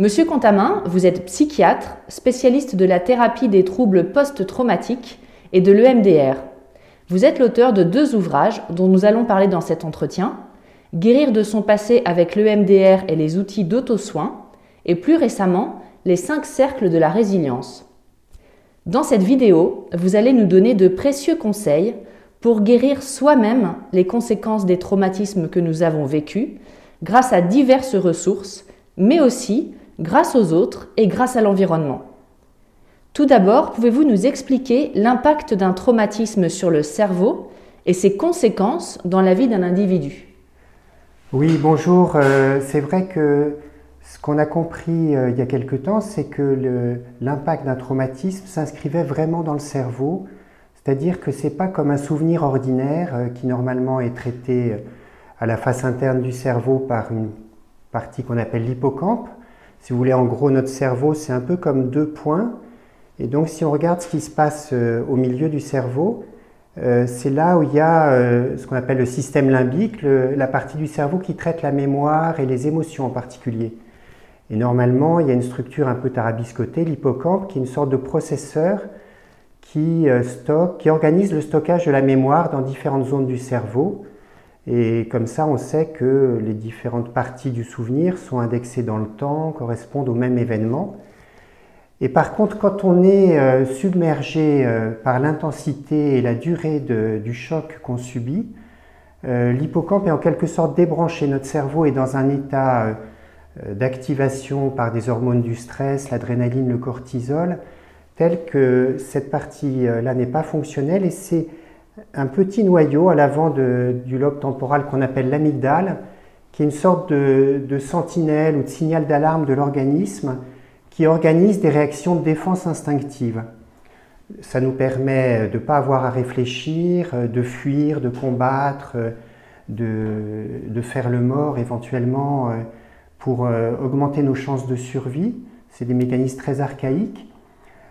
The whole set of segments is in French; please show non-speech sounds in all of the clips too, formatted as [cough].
Monsieur Contamin, vous êtes psychiatre, spécialiste de la thérapie des troubles post-traumatiques et de l'EMDR. Vous êtes l'auteur de deux ouvrages dont nous allons parler dans cet entretien Guérir de son passé avec l'EMDR et les outils d'auto-soin, et plus récemment, les cinq cercles de la résilience. Dans cette vidéo, vous allez nous donner de précieux conseils pour guérir soi-même les conséquences des traumatismes que nous avons vécus grâce à diverses ressources, mais aussi grâce aux autres et grâce à l'environnement. Tout d'abord, pouvez-vous nous expliquer l'impact d'un traumatisme sur le cerveau et ses conséquences dans la vie d'un individu? Oui, bonjour. Euh, c'est vrai que ce qu'on a compris euh, il y a quelque temps, c'est que l'impact d'un traumatisme s'inscrivait vraiment dans le cerveau, c'est-à-dire que ce n'est pas comme un souvenir ordinaire euh, qui normalement est traité à la face interne du cerveau par une partie qu'on appelle l'hippocampe. Si vous voulez, en gros, notre cerveau, c'est un peu comme deux points. Et donc, si on regarde ce qui se passe euh, au milieu du cerveau, euh, c'est là où il y a euh, ce qu'on appelle le système limbique, la partie du cerveau qui traite la mémoire et les émotions en particulier. Et normalement, il y a une structure un peu tarabiscotée, l'hippocampe, qui est une sorte de processeur qui stocke, qui organise le stockage de la mémoire dans différentes zones du cerveau. Et comme ça, on sait que les différentes parties du souvenir sont indexées dans le temps, correspondent au même événement. Et par contre, quand on est euh, submergé euh, par l'intensité et la durée du choc qu'on subit, euh, l'hippocampe est en quelque sorte débranché. Notre cerveau est dans un état d'activation par des hormones du stress, l'adrénaline, le cortisol, tel que cette partie-là n'est pas fonctionnelle et c'est un petit noyau à l'avant du lobe temporal qu'on appelle l'amygdale, qui est une sorte de, sentinelle ou de signal d'alarme de l'organisme qui organise des réactions de défense instinctive. Ça nous permet de ne pas avoir à réfléchir, de fuir, de combattre, de, faire le mort éventuellement pour euh, augmenter nos chances de survie. C'est des mécanismes très archaïques.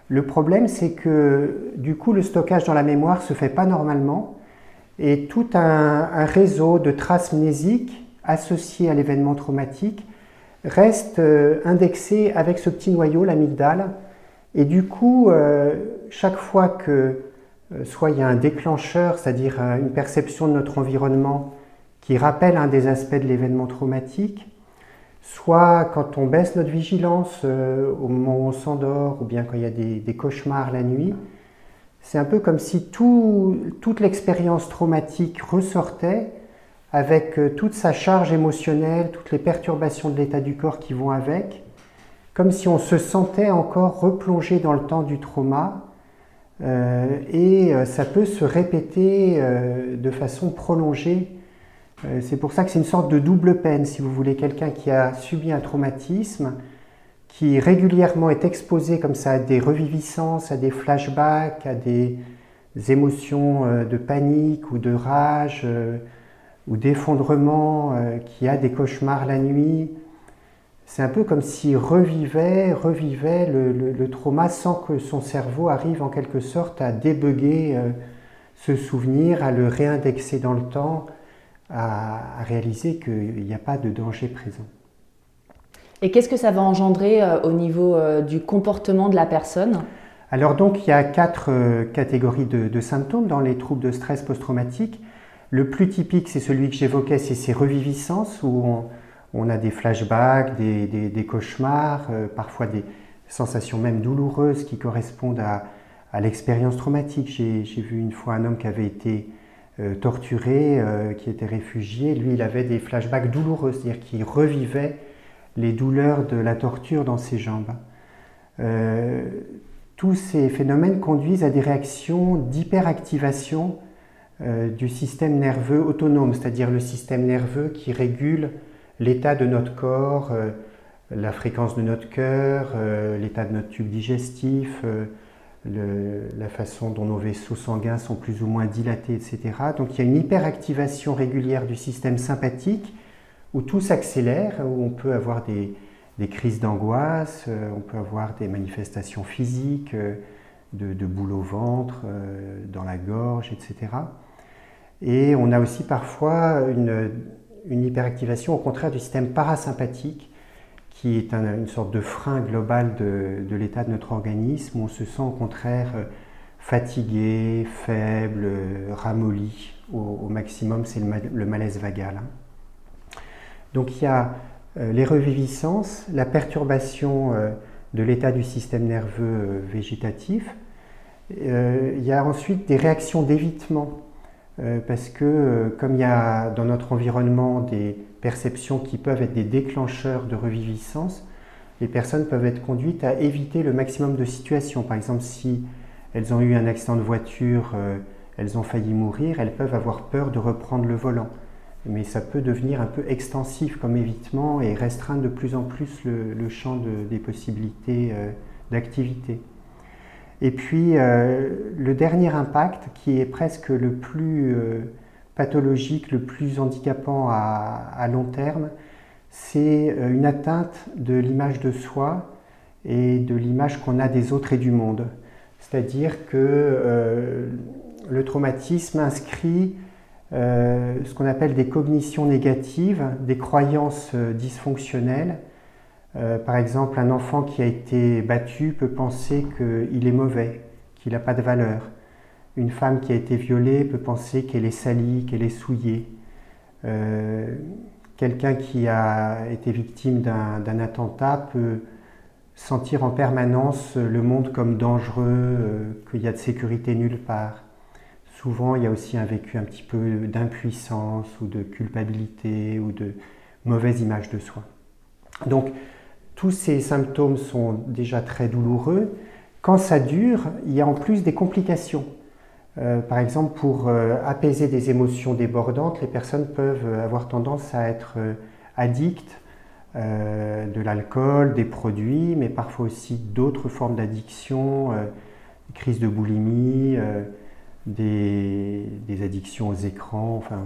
Le problème, c'est que du coup, le stockage dans la mémoire se fait pas normalement et tout un, réseau de traces mnésiques associées à l'événement traumatique reste euh, indexé avec ce petit noyau, l'amygdale. Et du coup, euh, chaque fois que euh, soit il y a un déclencheur, c'est-à-dire une perception de notre environnement qui rappelle un des aspects de l'événement traumatique, soit quand on baisse notre vigilance euh, au moment où on s'endort, ou bien quand il y a des, cauchemars la nuit, c'est un peu comme si toute l'expérience traumatique ressortait avec euh, toute sa charge émotionnelle, toutes les perturbations de l'état du corps qui vont avec, comme si on se sentait encore replongé dans le temps du trauma, euh, et ça peut se répéter de façon prolongée c'est pour ça que c'est une sorte de double peine, si vous voulez, quelqu'un qui a subi un traumatisme, qui régulièrement est exposé comme ça à des reviviscences, à des flashbacks, à des émotions euh, de panique ou de rage euh, ou d'effondrement, qui a des cauchemars la nuit. c'est un peu comme s'il revivait, revivait le, trauma sans que son cerveau arrive en quelque sorte à débugger ce souvenir, à le réindexer dans le temps, à réaliser qu'il n'y a pas de danger présent. Et qu'est-ce que ça va engendrer euh, au niveau euh, du comportement de la personne? Alors donc il y a quatre euh, catégories de, symptômes dans les troubles de stress post-traumatique. Le plus typique, c'est celui que j'évoquais, c'est ces reviviscences où on, a des flashbacks, des, cauchemars, parfois des sensations même douloureuses qui correspondent à, l'expérience traumatique. J'ai vu une fois un homme qui avait été torturé, qui était réfugié. Lui, il avait des flashbacks douloureux, c'est-à-dire qu'il revivait les douleurs de la torture dans ses jambes. Euh, tous ces phénomènes conduisent à des réactions d'hyperactivation euh, du système nerveux autonome, c'est-à-dire le système nerveux qui régule l'état de notre corps, euh, la fréquence de notre cœur, l'état de notre tube digestif, la façon dont nos vaisseaux sanguins sont plus ou moins dilatés, etc. Donc il y a une hyperactivation régulière du système sympathique où tout s'accélère, où on peut avoir des, crises d'angoisse, euh, on peut avoir des manifestations physiques, euh, de, de boule au ventre, euh, dans la gorge, etc. Et on a aussi parfois une, hyperactivation au contraire du système parasympathique, qui est une sorte de frein global de, l'état de notre organisme, on se sent au contraire fatigué, faible, ramolli. Au, maximum, c'est le, malaise vagal. Hein. Donc il y a euh, les reviviscences, la perturbation euh, de l'état du système nerveux euh, végétatif. il y a ensuite des réactions d'évitement, parce que comme il y a dans notre environnement des perceptions qui peuvent être des déclencheurs de reviviscence, les personnes peuvent être conduites à éviter le maximum de situations. Par exemple, si elles ont eu un accident de voiture, elles ont failli mourir, elles peuvent avoir peur de reprendre le volant mais ça peut devenir un peu extensif comme évitement et restreindre de plus en plus le, champ des possibilités euh, d'activité. Et puis euh, le dernier impact, qui est presque le plus euh, pathologique, le plus handicapant à, long terme, c'est une atteinte de l'image de soi et de l'image qu'on a des autres et du monde. C'est-à-dire que le traumatisme inscrit euh, ce qu'on appelle des cognitions négatives, des croyances euh, dysfonctionnelles. Euh, par exemple, un enfant qui a été battu peut penser qu'il est mauvais, qu'il n'a pas de valeur. Une femme qui a été violée peut penser qu'elle est salie, qu'elle est souillée. Quelqu'un qui a été victime d'un attentat peut sentir en permanence le monde comme dangereux, qu'il y a de sécurité nulle part. Souvent, il y a aussi un vécu un petit peu d'impuissance ou de culpabilité ou de mauvaise image de soi. Donc, tous ces symptômes sont déjà très douloureux. Quand ça dure, il y a en plus des complications. Euh, par exemple, pour euh, apaiser des émotions débordantes, les personnes peuvent avoir tendance à être euh, addictes de l'alcool, des produits, mais parfois aussi d'autres formes d'addiction, crise de boulimie, des, addictions aux écrans. Enfin,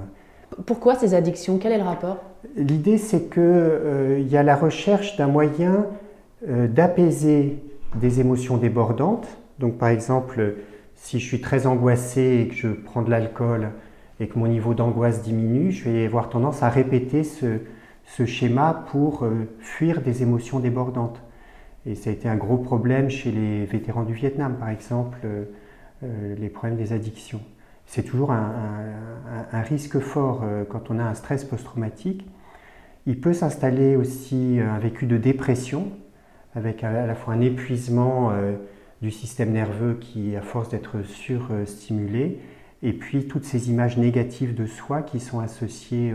Pourquoi ces addictions? Quel est le rapport? L'idée, c'est qu'il euh, y a la recherche d'un moyen euh, d'apaiser des émotions débordantes. Donc, par exemple, si je suis très angoissé et que je prends de l'alcool et que mon niveau d'angoisse diminue, je vais avoir tendance à répéter ce, schéma pour euh, fuir des émotions débordantes. Et ça a été un gros problème chez les vétérans du Vietnam, par exemple. Euh, les problèmes des addictions. C'est toujours un, risque fort euh, quand on a un stress post-traumatique. Il peut s'installer aussi un vécu de dépression, avec à la fois un épuisement euh, du système nerveux qui, à force d'être surstimulé, et puis toutes ces images négatives de soi qui sont associées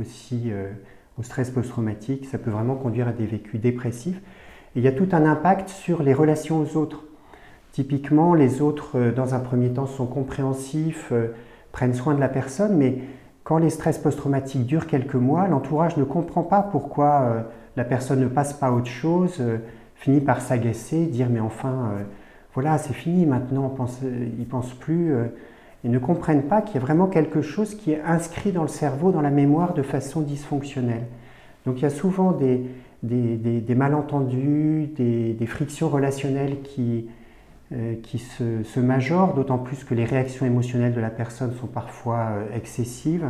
aussi au stress post-traumatique, ça peut vraiment conduire à des vécus dépressifs. Il y a tout un impact sur les relations aux autres. Typiquement, les autres, euh, dans un premier temps, sont compréhensifs, euh, prennent soin de la personne, mais quand les stress post-traumatiques durent quelques mois, l'entourage ne comprend pas pourquoi euh, la personne ne passe pas à autre chose, finit par s'agacer, dire mais enfin, voilà, c'est fini maintenant, ils ne pensent plus. Ils ne comprennent pas qu'il y a vraiment quelque chose qui est inscrit dans le cerveau, dans la mémoire de façon dysfonctionnelle. Donc il y a souvent des, malentendus, des, frictions relationnelles qui, euh, se majorent, d'autant plus que les réactions émotionnelles de la personne sont parfois euh, excessives.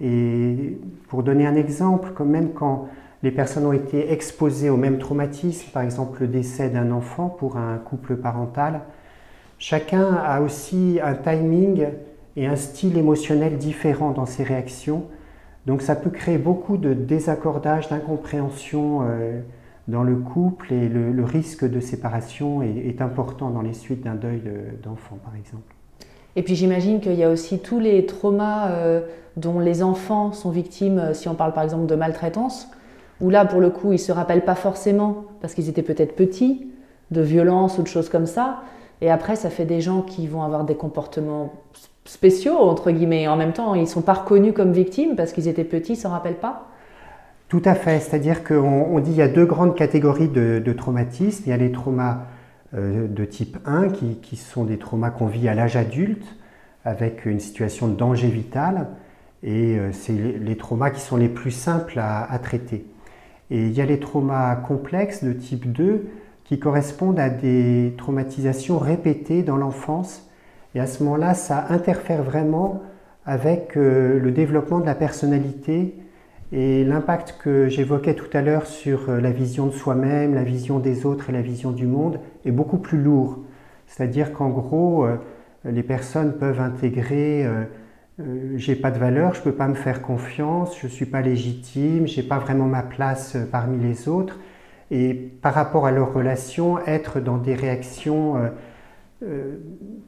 Et pour donner un exemple, quand même quand les personnes ont été exposées au même traumatisme, par exemple le décès d'un enfant pour un couple parental, chacun a aussi un timing et un style émotionnel différent dans ses réactions. Donc ça peut créer beaucoup de désaccordage, d'incompréhension euh, dans le couple et le, risque de séparation est, important dans les suites d'un deuil d'enfant, par exemple. Et puis j'imagine qu'il y a aussi tous les traumas euh, dont les enfants sont victimes, euh, si on parle par exemple de maltraitance, où là pour le coup ils ne se rappellent pas forcément parce qu'ils étaient peut-être petits, de violence ou de choses comme ça. Et après ça fait des gens qui vont avoir des comportements spéciaux, entre guillemets. En même temps, ils ne sont pas reconnus comme victimes parce qu'ils étaient petits, ils ne s'en rappellent pas Tout à fait. C'est-à-dire qu'on dit qu'il y a deux grandes catégories de, traumatismes. Il y a les traumas euh, de type 1 qui, sont des traumas qu'on vit à l'âge adulte avec une situation de danger vital. Et euh, c'est les, traumas qui sont les plus simples à, à, traiter. Et il y a les traumas complexes de type 2 qui correspondent à des traumatisations répétées dans l'enfance et à ce moment-là, ça interfère vraiment avec euh, le développement de la personnalité et l'impact que j'évoquais tout à l'heure sur euh, la vision de soi-même, la vision des autres et la vision du monde est beaucoup plus lourd. C'est-à-dire qu'en gros, euh, les personnes peuvent intégrer j'ai pas de valeur, je peux pas me faire confiance, je suis pas légitime, j'ai pas vraiment ma place parmi les autres. Et par rapport à leurs relations, être dans des réactions euh,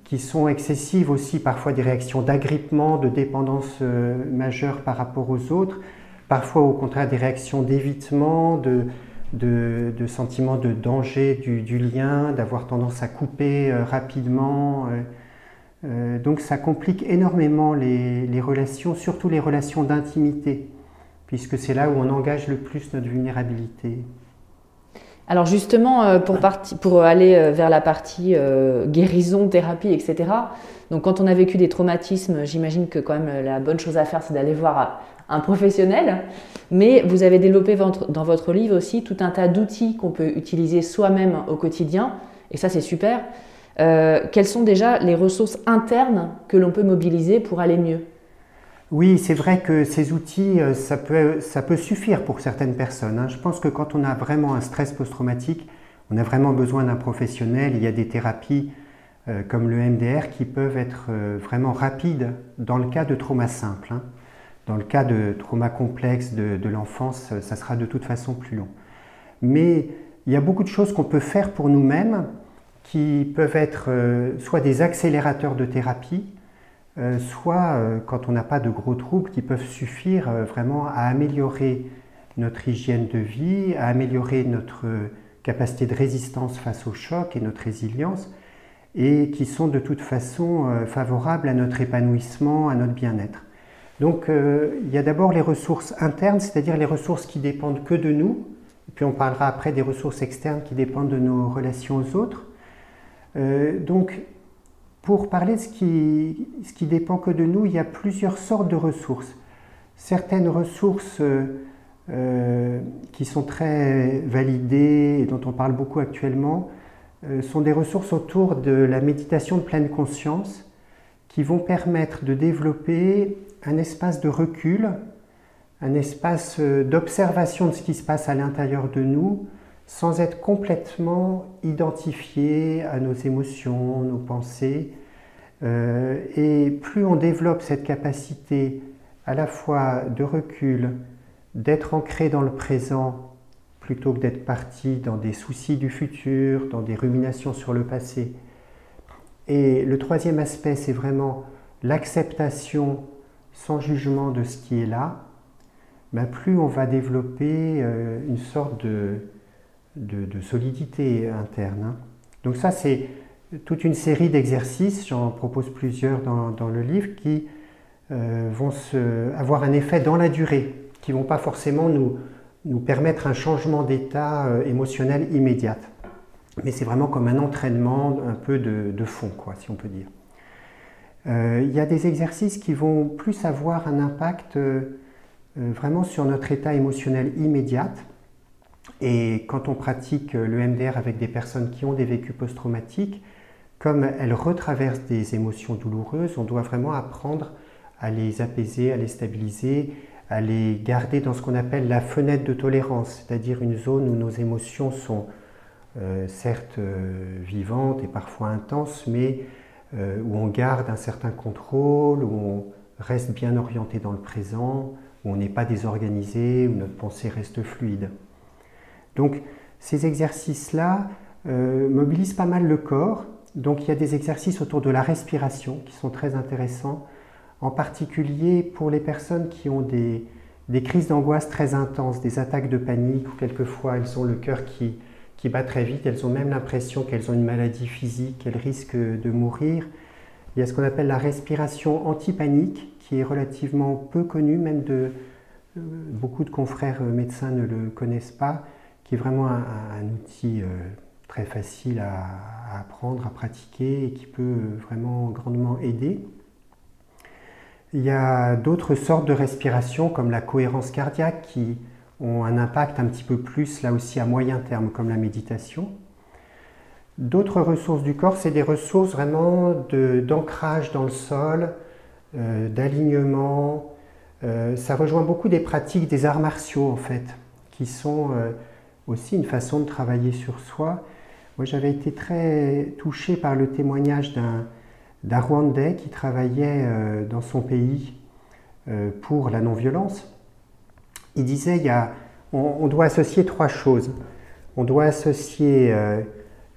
qui sont excessives aussi, parfois des réactions d'agrippement, de dépendance euh, majeure par rapport aux autres, parfois au contraire des réactions d'évitement, de, de, sentiments de danger du, lien, d'avoir tendance à couper euh, donc ça complique énormément les, relations, surtout les relations d'intimité, puisque c'est là où on engage le plus notre vulnérabilité. Alors justement, euh, pour, aller euh, vers la partie guérison, thérapie, etc. Donc quand on a vécu des traumatismes, j'imagine que quand même la bonne chose à faire, c'est d'aller voir un professionnel. Mais vous avez développé dans votre livre aussi tout un tas d'outils qu'on peut utiliser soi-même au quotidien. Et ça, c'est super. Quelles sont déjà les ressources internes que l'on peut mobiliser pour aller mieux? Oui, c'est vrai que ces outils, euh, ça peut, ça peut suffire pour certaines personnes. Hein. Je pense que quand on a vraiment un stress post-traumatique, on a vraiment besoin d'un professionnel. Il y a des thérapies euh, comme le MDR qui peuvent être euh, vraiment rapides dans le cas de trauma simple. Hein. Dans le cas de trauma complexe de l'enfance, ça sera de toute façon plus long. Mais il y a beaucoup de choses qu'on peut faire pour nous-mêmes qui peuvent être soit des accélérateurs de thérapie, euh, soit euh, quand on n'a pas de gros troubles qui peuvent suffire euh, vraiment à améliorer notre hygiène de vie, à améliorer notre capacité de résistance face au choc et notre résilience, et qui sont de toute façon favorables à notre épanouissement, à notre bien-être. Donc il y a d'abord les ressources internes, c'est-à-dire les ressources qui dépendent que de nous, puis on parlera après des ressources externes qui dépendent de nos relations aux autres. Donc pour parler de ce qui, dépend que de nous, il y a plusieurs sortes de ressources. Certaines ressources euh, euh, qui sont très validées et dont on parle beaucoup actuellement euh, sont des ressources autour de la méditation de pleine conscience qui vont permettre de développer un espace de recul, un espace d'observation de ce qui se passe à l'intérieur de nous, sans être complètement identifié à nos émotions, nos pensées. Euh, et plus on développe cette capacité à la fois de recul, d'être ancré dans le présent, plutôt que d'être parti dans des soucis du futur, dans des ruminations sur le passé. Et le troisième aspect, c'est vraiment l'acceptation sans jugement de ce qui est là, ben plus on va développer euh, une sorte de, de, solidité interne. Hein. Donc ça, c'est toute une série d'exercices, j'en propose plusieurs dans, le livre, qui euh, vont avoir un effet dans la durée, qui ne vont pas forcément nous, nous permettre un changement d'état euh, émotionnel immédiat. Mais c'est vraiment comme un entraînement un peu de, fond, quoi, si on peut dire. Euh, il y a des exercices qui vont plus avoir un impact vraiment sur notre état émotionnel immédiat. Et quand on pratique le MDR avec des personnes qui ont des vécus post-traumatiques, comme elles retraversent des émotions douloureuses, on doit vraiment apprendre à les apaiser, à les stabiliser, à les garder dans ce qu'on appelle la fenêtre de tolérance, c'est-à-dire une zone où nos émotions sont euh, certes euh, vivantes et parfois intenses, mais euh, où on garde un certain contrôle, où on reste bien orienté dans le présent, où on n'est pas désorganisé, où notre pensée reste fluide. Donc ces exercices-là mobilisent pas mal le corps. Donc il y a des exercices autour de la respiration qui sont très intéressants en particulier pour les personnes qui ont des, crises d'angoisse très intenses, des attaques de panique, ou quelquefois elles ont le cœur qui, qui bat très vite, elles ont même l'impression qu'elles ont une maladie physique, qu'elles risquent de mourir. Il y a ce qu'on appelle la respiration anti-panique, qui est relativement peu connue, même de euh, beaucoup de confrères médecins ne le connaissent pas, qui est vraiment un, outil euh, très facile à, apprendre, à pratiquer et qui peut vraiment grandement aider. Il y a d'autres sortes de respiration comme la cohérence cardiaque qui ont un impact un petit peu plus là aussi à moyen terme comme la méditation. D'autres ressources du corps, c'est des ressources vraiment d'ancrage dans le sol, euh, d'alignement. Euh, ça rejoint beaucoup des pratiques des arts martiaux en fait, qui sont euh, aussi une façon de travailler sur soi. Moi j'avais été très touché par le témoignage d'un Rwandais qui travaillait euh, dans son pays euh, pour la non-violence. Il disait il on, doit associer trois choses. On doit associer euh,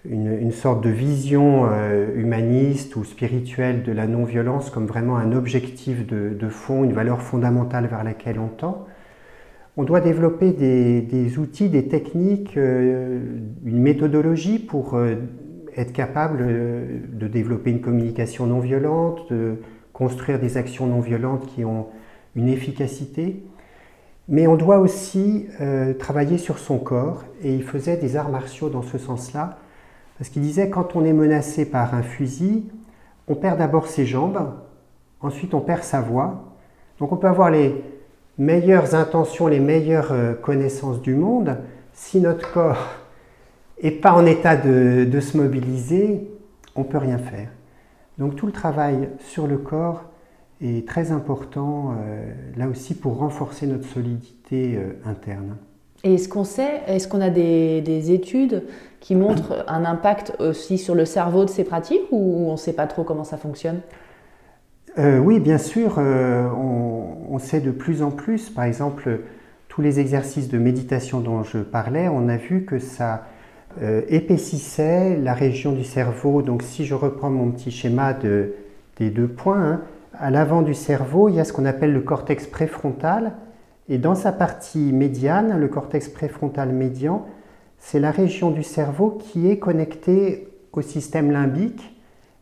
une, sorte de vision humaniste ou spirituelle de la non-violence comme vraiment un objectif de, fond, une valeur fondamentale vers laquelle on tend. On doit développer des, outils, des techniques, une méthodologie pour être capable euh, de développer une communication non violente, de construire des actions non violentes qui ont une efficacité. Mais on doit aussi euh, travailler sur son corps, et il faisait des arts martiaux dans ce sens-là, parce qu'il disait quand on est menacé par un fusil, on perd d'abord ses jambes, ensuite on perd sa voix. Donc on peut avoir les meilleures intentions, les meilleures euh, connaissances du monde, si notre corps [laughs] et pas en état de, se mobiliser, on ne peut rien faire. Donc tout le travail sur le corps est très important euh, là aussi pour renforcer notre solidité euh, interne. Et est-ce qu'on sait, est-ce qu'on a des, études qui montrent un impact aussi sur le cerveau de ces pratiques ou on ne sait pas trop comment ça fonctionne? Euh, Oui, bien sûr, on, on, sait de plus en plus. Par exemple, tous les exercices de méditation dont je parlais, on a vu que ça euh, épaississait la région du cerveau. Donc si je reprends mon petit schéma de, des deux points, hein, à l'avant du cerveau, il y a ce qu'on appelle le cortex préfrontal. Et dans sa partie médiane, le cortex préfrontal médian, c'est la région du cerveau qui est connectée au système limbique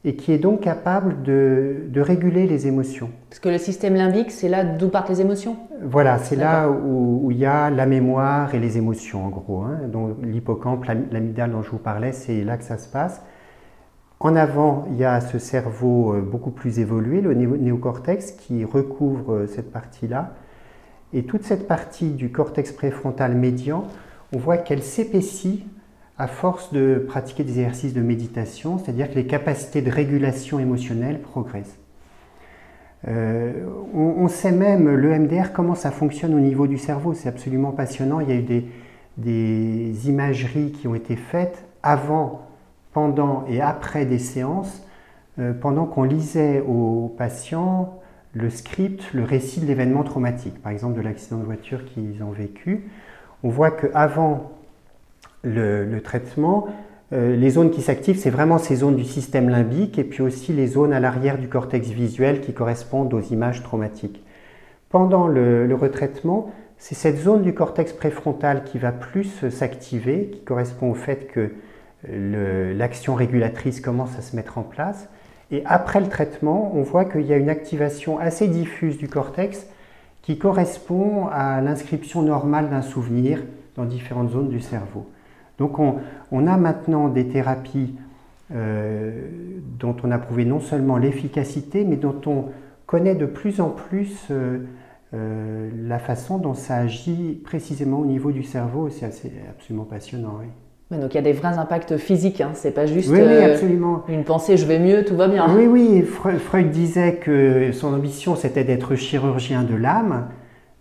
et qui est donc capable de, réguler les émotions. Parce que le système limbique, c'est là d'où partent les émotions Voilà, c'est là où, il y a la mémoire et les émotions, en gros. Hein. Donc l'hippocampe, l'amygdale dont je vous parlais, c'est là que ça se passe. En avant, il y a ce cerveau euh, beaucoup plus évolué, le néocortex, qui recouvre euh, cette partie-là. Et toute cette partie du cortex préfrontal médian, on voit qu'elle s'épaissit à force de pratiquer des exercices de méditation, c'est-à-dire que les capacités de régulation émotionnelle progressent. Euh, on, sait même, le MDR, comment ça fonctionne au niveau du cerveau, c'est absolument passionnant. Il y a eu des, imageries qui ont été faites avant, pendant et après des séances, euh, pendant qu'on lisait aux patients le script, le récit de l'événement traumatique, par exemple de l'accident de voiture qu'ils ont vécu. On voit qu'avant le, traitement, euh, les zones qui s'activent, c'est vraiment ces zones du système limbique et puis aussi les zones à l'arrière du cortex visuel qui correspondent aux images traumatiques. Pendant le, retraitement, c'est cette zone du cortex préfrontal qui va plus s'activer, qui correspond au fait que l'action régulatrice commence à se mettre en place. Et après le traitement, on voit qu'il y a une activation assez diffuse du cortex qui correspond à l'inscription normale d'un souvenir dans différentes zones du cerveau. Donc on, a maintenant des thérapies euh, dont on a prouvé non seulement l'efficacité, mais dont on connaît de plus en plus euh, la façon dont ça agit précisément au niveau du cerveau. C'est absolument passionnant. donc il y a des vrais impacts physiques, hein. c'est pas juste absolument. une pensée je vais mieux, tout va bien. Oui, oui, Freud disait que son ambition c'était d'être chirurgien de l'âme,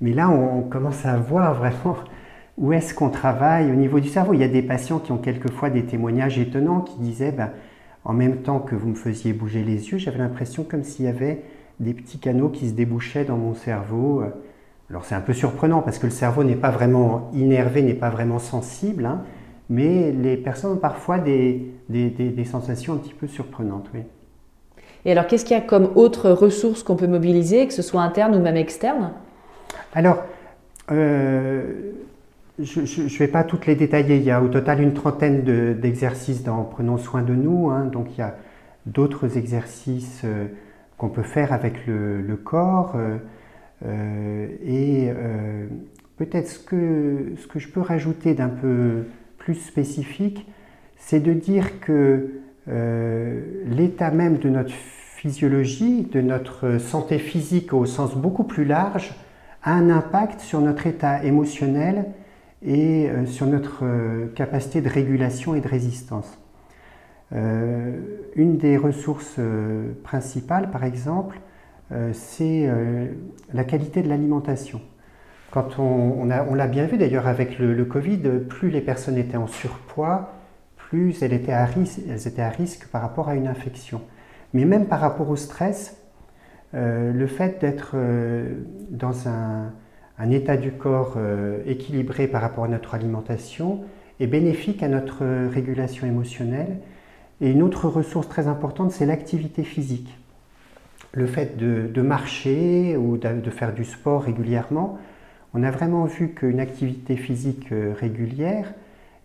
mais là on commence à voir vraiment où est-ce qu'on travaille au niveau du cerveau. Il y a des patients qui ont quelquefois des témoignages étonnants qui disaient ben, en même temps que vous me faisiez bouger les yeux, j'avais l'impression comme s'il y avait des petits canaux qui se débouchaient dans mon cerveau. Alors c'est un peu surprenant parce que le cerveau n'est pas vraiment innervé, n'est pas vraiment sensible, hein, mais les personnes ont parfois des, des, sensations un petit peu surprenantes. Oui. Et alors qu'est-ce qu'il y a comme autres ressources qu'on peut mobiliser, que ce soit interne ou même externe? Alors, euh, je ne vais pas toutes les détailler. Il y a au total une trentaine d'exercices dans Prenons soin de nous. Hein. Donc il y a d'autres exercices euh, qu'on peut faire avec le, corps. Euh, euh, et peut-être ce que, ce que je peux rajouter d'un peu plus spécifique, c'est de dire que l'état même de notre physiologie, de notre santé physique au sens beaucoup plus large, a un impact sur notre état émotionnel et euh, sur notre euh, capacité de régulation et de résistance. Euh, une des ressources principales, par exemple, c'est la qualité de l'alimentation. Quand on, on l'a bien vu d'ailleurs avec le, Covid, plus les personnes étaient en surpoids, plus elles étaient, à risque, elles étaient à risque par rapport à une infection. Mais même par rapport au stress, le fait d'être dans un, un état du corps euh, équilibré par rapport à notre alimentation est bénéfique à notre régulation émotionnelle. Et une autre ressource très importante, c'est l'activité physique. Le fait de, marcher ou de, faire du sport régulièrement, on a vraiment vu qu'une activité physique euh, régulière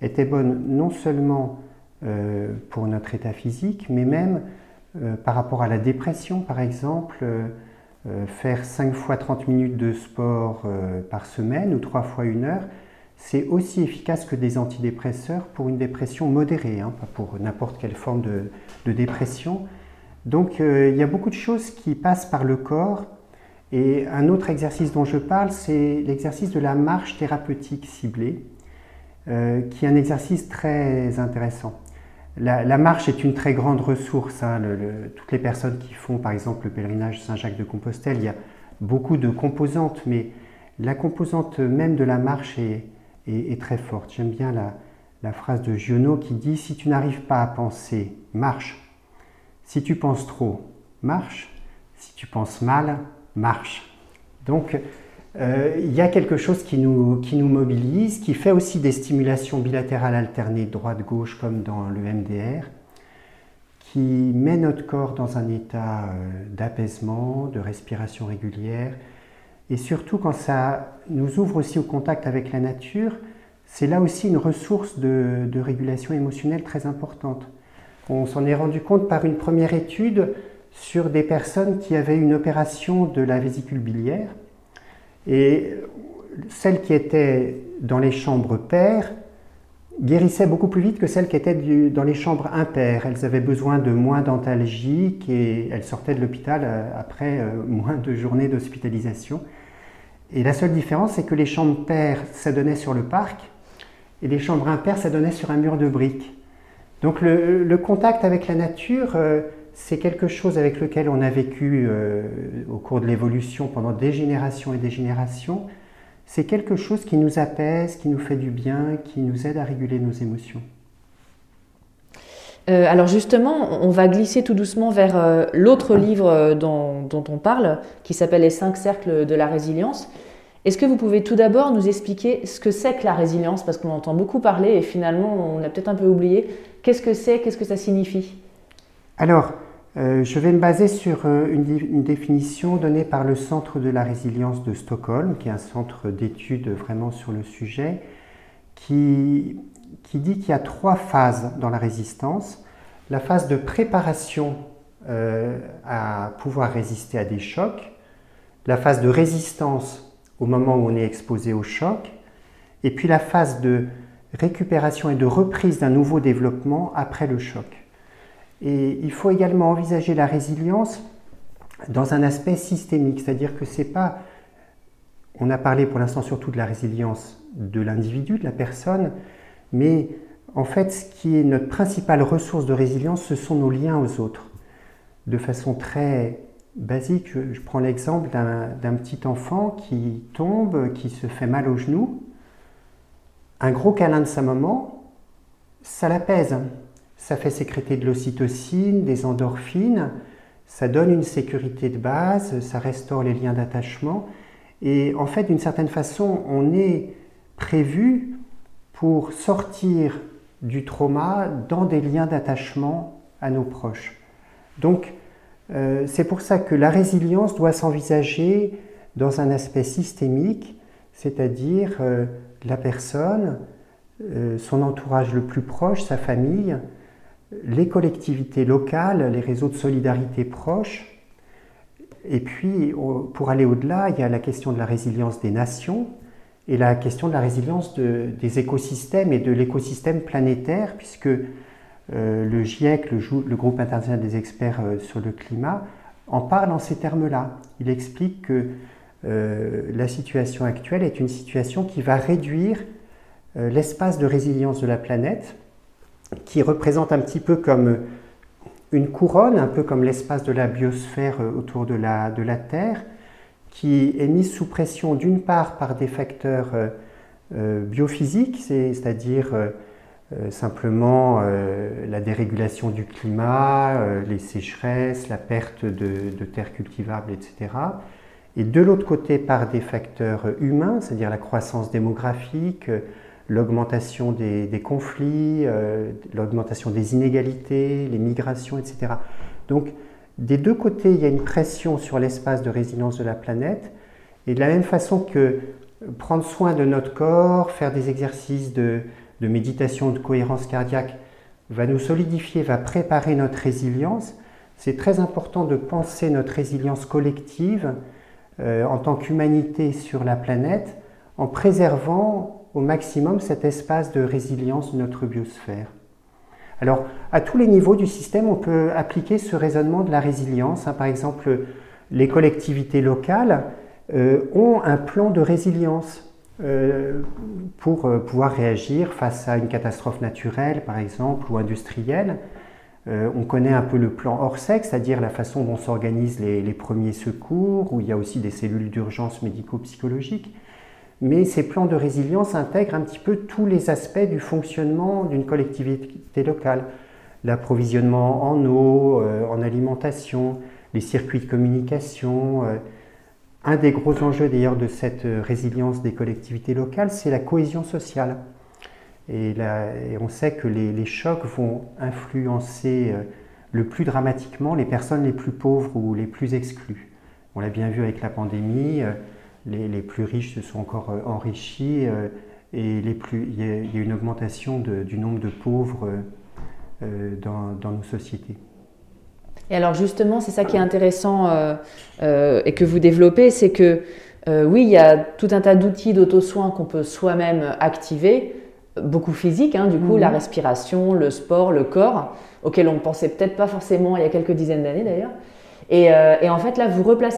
était bonne non seulement euh, pour notre état physique, mais même par rapport à la dépression, par exemple. Euh, faire 5 fois 30 minutes de sport euh, par semaine ou 3 fois 1 heure, c'est aussi efficace que des antidépresseurs pour une dépression modérée, hein, pas pour n'importe quelle forme de, dépression. Donc euh, il y a beaucoup de choses qui passent par le corps. Et un autre exercice dont je parle, c'est l'exercice de la marche thérapeutique ciblée, qui est un exercice très intéressant. La, marche est une très grande ressource. Hein, toutes les personnes qui font par exemple le pèlerinage Saint-Jacques-de-Compostelle, il y a beaucoup de composantes, mais la composante même de la marche est, très forte. J'aime bien la, phrase de Giono qui dit Si tu n'arrives pas à penser, marche. Si tu penses trop, marche. Si tu penses mal, marche. Donc, euh, il y a quelque chose qui nous, qui nous mobilise, qui fait aussi des stimulations bilatérales alternées droite-gauche comme dans le MDR, qui met notre corps dans un état euh, d'apaisement, de respiration régulière. Et surtout quand ça nous ouvre aussi au contact avec la nature, c'est là aussi une ressource de, de régulation émotionnelle très importante. On s'en est rendu compte par une première étude sur des personnes qui avaient une opération de la vésicule biliaire et celles qui étaient dans les chambres paires guérissaient beaucoup plus vite que celles qui étaient dans les chambres impaires. Elles avaient besoin de moins d'antalgiques et elles sortaient de l'hôpital euh, après euh, [laughs] moins de journées d'hospitalisation. Et la seule différence, c'est que les chambres paires, ça donnait sur le parc, et les chambres impaires, ça donnait sur un mur de briques. Donc le, contact avec la nature, euh, c'est quelque chose avec lequel on a vécu euh, au cours de l'évolution pendant des générations et des générations. C'est quelque chose qui nous apaise, qui nous fait du bien, qui nous aide à réguler nos émotions. Euh, alors justement, on va glisser tout doucement vers euh, l'autre livre dont, dont, on parle, qui s'appelle Les cinq cercles de la résilience. Est-ce que vous pouvez tout d'abord nous expliquer ce que c'est que la résilience? Parce qu'on entend beaucoup parler et finalement on a peut-être un peu oublié. Qu'est-ce que c'est? Qu'est-ce que ça signifie? Alors, euh, je vais me baser sur euh, une, définition donnée par le Centre de la résilience de Stockholm, qui est un centre d'études vraiment sur le sujet, qui, dit qu'il y a trois phases dans la résistance. La phase de préparation euh, à pouvoir résister à des chocs, la phase de résistance au moment où on est exposé au choc, et puis la phase de récupération et de reprise d'un nouveau développement après le choc. Et il faut également envisager la résilience dans un aspect systémique, c'est-à-dire que ce n'est pas on a parlé pour l'instant surtout de la résilience de l'individu, de la personne, mais en fait, ce qui est notre principale ressource de résilience, ce sont nos liens aux autres. De façon très basique, je, prends l'exemple d'un petit enfant qui tombe, qui se fait mal au genou. Un gros câlin de sa maman, ça l'apaise. Ça fait sécréter de l'ocytocine, des endorphines, ça donne une sécurité de base, ça restaure les liens d'attachement. Et en fait, d'une certaine façon, on est prévu pour sortir du trauma dans des liens d'attachement à nos proches. Donc, euh, c'est pour ça que la résilience doit s'envisager dans un aspect systémique, c'est-à-dire euh, la personne, euh, son entourage le plus proche, sa famille, les collectivités locales, les réseaux de solidarité proches. Et puis, pour aller au-delà, il y a la question de la résilience des nations, et la question de la résilience des écosystèmes et de l'écosystème planétaire, puisque euh, le GIEC, le, groupe international des experts euh, sur le climat, en parle en ces termes-là. Il explique que euh, la situation actuelle est une situation qui va réduire l'espace de résilience de la planète, qui représente un petit peu comme une couronne, un peu comme l'espace de la biosphère autour de la, de la Terre, qui est mise sous pression d'une part par des facteurs euh, euh, biophysiques, c'est-à-dire euh, simplement la dérégulation du climat, les sécheresses, la perte de, terres cultivables, etc. Et de l'autre côté par des facteurs humains, c'est-à-dire la croissance démographique, l'augmentation des, conflits, l'augmentation des inégalités, les migrations, etc. Donc des deux côtés, il y a une pression sur l'espace de résilience de la planète. Et de la même façon que prendre soin de notre corps, faire des exercices de, méditation, de cohérence cardiaque, va nous solidifier, va préparer notre résilience, c'est très important de penser notre résilience collective euh, en tant qu'humanité sur la planète en préservant au maximum cet espace de résilience de notre biosphère. Alors, à tous les niveaux du système, on peut appliquer ce raisonnement de la résilience. Hein. Par exemple, les collectivités locales euh, ont un plan de résilience euh, pour euh, pouvoir réagir face à une catastrophe naturelle, par exemple, ou industrielle. on connaît un peu le plan Orsec, c'est-à-dire la façon dont s'organisent les, les, premiers secours, où il y a aussi des cellules d'urgence médico-psychologiques mais ces plans de résilience intègrent un petit peu tous les aspects du fonctionnement d'une collectivité locale. L'approvisionnement en eau, euh, en alimentation, les circuits de communication. Euh. Un des gros enjeux d'ailleurs de cette résilience des collectivités locales, c'est la cohésion sociale. Et, on sait que les, chocs vont influencer euh, le plus dramatiquement les personnes les plus pauvres ou les plus exclues. On l'a bien vu avec la pandémie les, plus riches se sont encore euh, enrichis euh, et les plus, il, y a, une augmentation du nombre de pauvres euh, dans, nos sociétés. Et alors justement, c'est ça qui est intéressant et que vous développez, c'est que oui, il y a tout un tas d'outils d'auto-soin qu'on peut soi-même activer, beaucoup physiques, hein, du coup, la mhm. respiration, le sport, le corps, auquel on ne pensait peut-être pas forcément il y a quelques dizaines d'années d'ailleurs. Et, et, en fait, là, vous replacez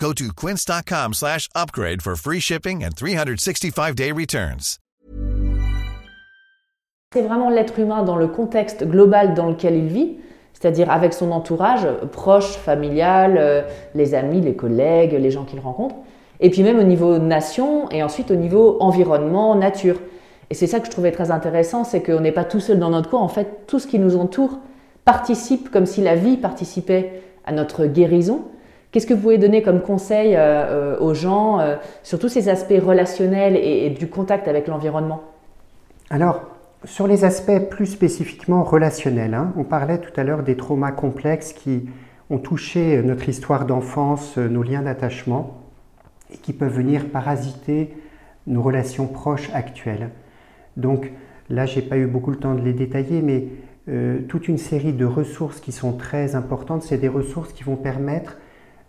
Go to quince.com slash upgrade for free shipping and 365-day returns. C'est vraiment l'être humain dans le contexte global dans lequel il vit, c'est-à-dire avec son entourage proche, familial, euh, les amis, les collègues, les gens qu'il rencontre, et puis même au niveau nation et ensuite au niveau environnement, nature. Et c'est ça que je trouvais très intéressant, c'est qu'on n'est pas tout seul dans notre coin. En fait, tout ce qui nous entoure participe comme si la vie participait à notre guérison. Qu'est-ce que vous pouvez donner comme conseil euh, euh, aux gens euh, sur tous ces aspects relationnels et, du contact avec l'environnement? Alors, sur les aspects plus spécifiquement relationnels, hein, on parlait tout à l'heure des traumas complexes qui ont touché notre histoire d'enfance, nos liens d'attachement, et qui peuvent venir parasiter nos relations proches actuelles. Donc là, j'ai pas eu beaucoup le temps de les détailler, mais toute une série de ressources qui sont très importantes, c'est des ressources qui vont permettre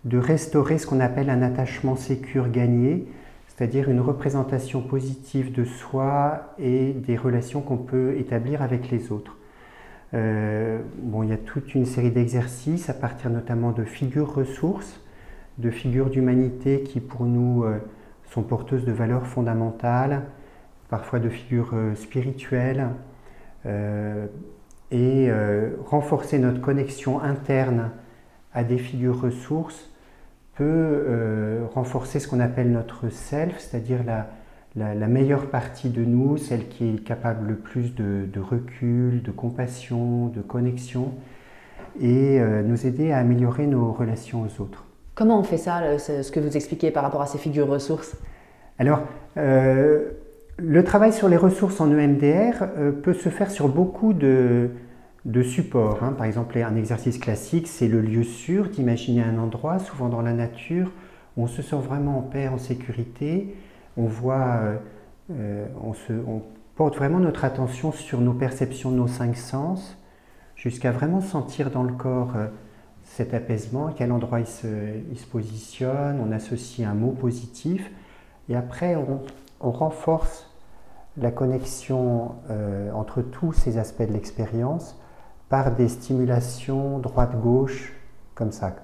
de restaurer ce qu'on appelle un attachement sécure gagné, c'est-à-dire une représentation positive de soi et des relations qu'on peut établir avec les autres. Euh, il y a toute une série d'exercices à partir notamment de figures ressources, de figures d'humanité qui pour nous euh, sont porteuses de valeurs fondamentales, parfois de figures euh, spirituelles, et renforcer notre connexion interne à des figures ressources peut euh, renforcer ce qu'on appelle notre self, c'est-à-dire la, la, meilleure partie de nous, celle qui est capable le plus de, recul, de compassion, de connexion, et euh, nous aider à améliorer nos relations aux autres. Comment on fait ça, ce que vous expliquez par rapport à ces figures ressources? Alors, euh, le travail sur les ressources en EMDR peut se faire sur beaucoup de, de support. Hein. Par exemple, un exercice classique, c'est le lieu sûr, d'imaginer un endroit, souvent dans la nature, où on se sent vraiment en paix, en sécurité. On voit, euh, euh, on, se, on, porte vraiment notre attention sur nos perceptions, nos cinq sens, jusqu'à vraiment sentir dans le corps euh, cet apaisement, à quel endroit il se, il se, positionne. On associe un mot positif, et après on, on renforce la connexion entre tous ces aspects de l'expérience par des stimulations droite-gauche, comme ça,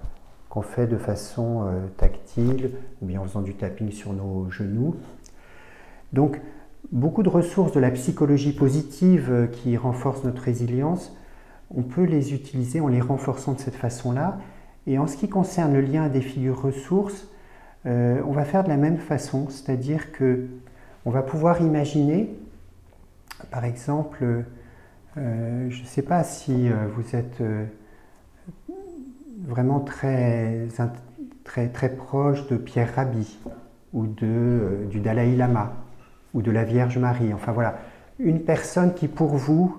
qu'on fait de façon euh, tactile, ou bien en faisant du tapping sur nos genoux. Donc, beaucoup de ressources de la psychologie positive euh, qui renforcent notre résilience, on peut les utiliser en les renforçant de cette façon-là. Et en ce qui concerne le lien des figures ressources, euh, on va faire de la même façon, c'est-à-dire que on va pouvoir imaginer, par exemple, euh, je ne sais pas si euh, vous êtes euh, vraiment très, très, très proche de Pierre Rabhi ou de, du Dalai Lama ou de la Vierge Marie. Enfin voilà, une personne qui pour vous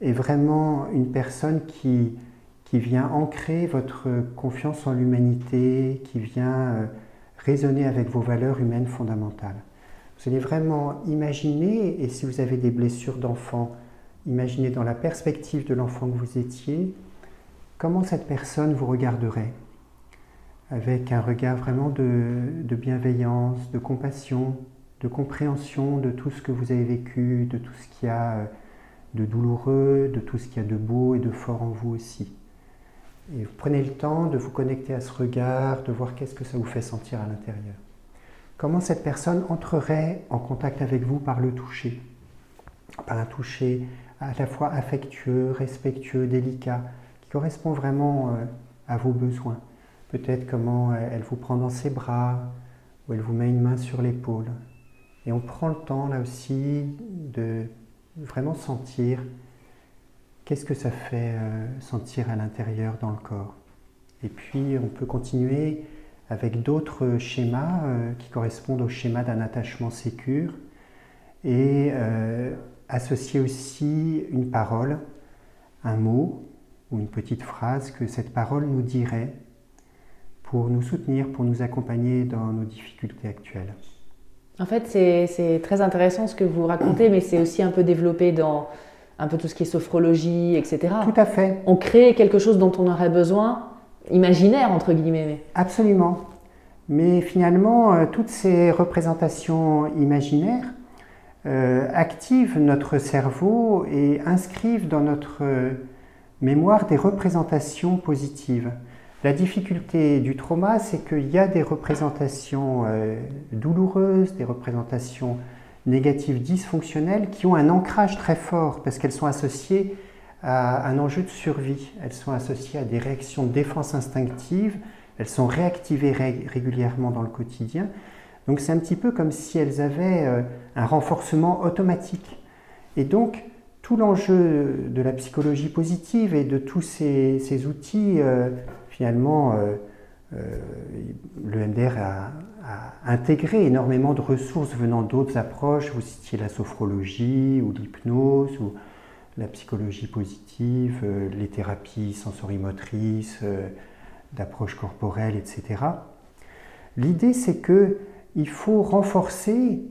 est vraiment une personne qui, qui vient ancrer votre confiance en l'humanité, qui vient résonner avec vos valeurs humaines fondamentales. Vous allez vraiment imaginer, et si vous avez des blessures d'enfant, Imaginez dans la perspective de l'enfant que vous étiez, comment cette personne vous regarderait avec un regard vraiment de, bienveillance, de compassion, de compréhension de tout ce que vous avez vécu, de tout ce qu'il y a de douloureux, de tout ce qu'il y a de beau et de fort en vous aussi. Et prenez le temps de vous connecter à ce regard, de voir qu'est-ce que ça vous fait sentir à l'intérieur. Comment cette personne entrerait en contact avec vous par le toucher, par un toucher à la fois affectueux, respectueux, délicat, qui correspond vraiment euh, à vos besoins. Peut-être comment euh, elle vous prend dans ses bras, ou elle vous met une main sur l'épaule. Et on prend le temps là aussi de vraiment sentir qu'est-ce que ça fait euh, sentir à l'intérieur dans le corps. Et puis on peut continuer avec d'autres schémas qui correspondent au schéma d'un attachement sécure. Associer aussi une parole, un mot ou une petite phrase que cette parole nous dirait pour nous soutenir, pour nous accompagner dans nos difficultés actuelles. En fait, c'est très intéressant ce que vous racontez, mais c'est aussi un peu développé dans un peu tout ce qui est sophrologie, etc. Tout à fait. On crée quelque chose dont on aurait besoin, imaginaire entre guillemets. Absolument. Mais finalement, euh, toutes ces représentations imaginaires euh, activent notre cerveau et inscrivent dans notre mémoire des représentations positives. La difficulté du trauma, c'est qu'il y a des représentations euh, douloureuses, des représentations négatives dysfonctionnelles qui ont un ancrage très fort parce qu'elles sont associées à un enjeu de survie. Elles sont associées à des réactions de défense instinctive, elles sont réactivées régulièrement dans le quotidien. Donc c'est un petit peu comme si elles avaient euh, un renforcement automatique. Et donc tout l'enjeu de la psychologie positive et de tous ces, outils, euh, finalement, le MDR a, a, intégré énormément de ressources venant d'autres approches. Vous citiez la sophrologie ou l'hypnose ou la psychologie positive, les thérapies sensorimotrices, d'approche corporelle, etc. L'idée, c'est que il faut renforcer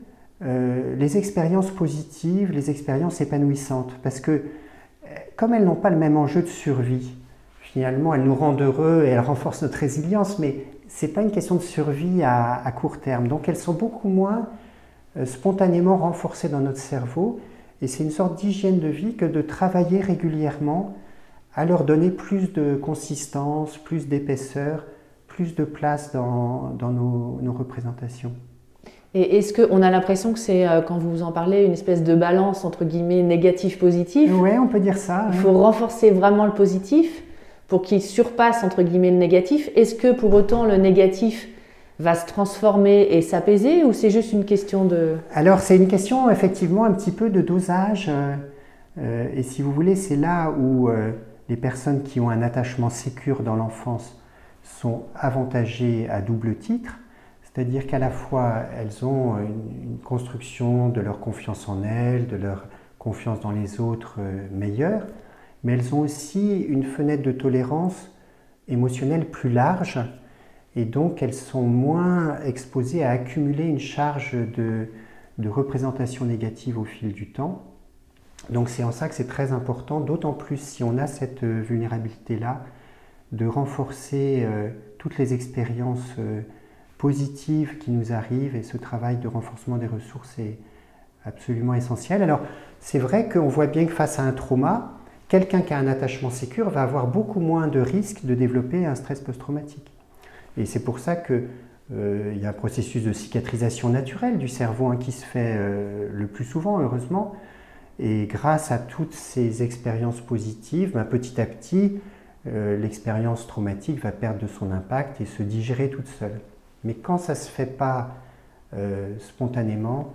euh, les expériences positives, les expériences épanouissantes, parce que euh, comme elles n'ont pas le même enjeu de survie, finalement, elles nous rendent heureux et elles renforcent notre résilience, mais ce n'est pas une question de survie à, court terme. Donc elles sont beaucoup moins euh, spontanément renforcées dans notre cerveau, et c'est une sorte d'hygiène de vie que de travailler régulièrement à leur donner plus de consistance, plus d'épaisseur, plus de place dans, nos, représentations. Et est-ce qu'on a l'impression que c'est, euh, quand vous en parlez, une espèce de balance entre guillemets négatif-positif Oui, on peut dire ça. Il faut renforcer vraiment le positif pour qu'il surpasse entre guillemets le négatif. Est-ce que pour autant le négatif va se transformer et s'apaiser ou c'est juste une question de... Alors c'est une question effectivement un petit peu de dosage. Euh, euh, et si vous voulez, c'est là où les personnes qui ont un attachement sécure dans l'enfance sont avantagées à double titre, c'est-à-dire qu'à la fois elles ont une, construction de leur confiance en elles, de leur confiance dans les autres euh, meilleure, mais elles ont aussi une fenêtre de tolérance émotionnelle plus large et donc elles sont moins exposées à accumuler une charge de, de représentation négative au fil du temps. Donc c'est en ça que c'est très important, d'autant plus si on a cette euh, vulnérabilité-là, de renforcer euh, toutes les expériences euh, positives qui nous arrivent et ce travail de renforcement des ressources est absolument essentiel. Alors c'est vrai qu'on voit bien que face à un trauma, quelqu'un qui a un attachement sécure va avoir beaucoup moins de risques de développer un stress post-traumatique. Et c'est pour ça qu'il y a un processus de cicatrisation naturelle du cerveau hein, qui se fait le plus souvent, heureusement. Et grâce à toutes ces expériences positives, ben, petit à petit, euh, l'expérience traumatique va perdre de son impact et se digérer toute seule. Mais quand ça ne se fait pas euh, spontanément,